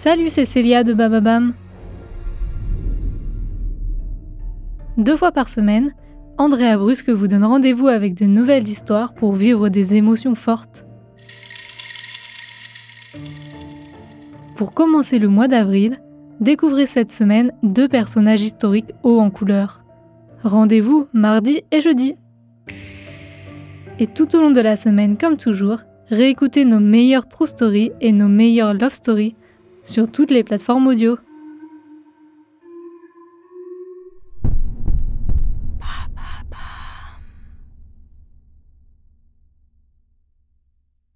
Salut, c'est Célia de Bababam. Deux fois par semaine, Andrea Brusque vous donne rendez-vous avec de nouvelles histoires pour vivre des émotions fortes. Pour commencer le mois d'avril, découvrez cette semaine deux personnages historiques hauts en couleur. Rendez-vous mardi et jeudi. Et tout au long de la semaine, comme toujours, réécoutez nos meilleures true stories et nos meilleures love stories sur toutes les plateformes audio.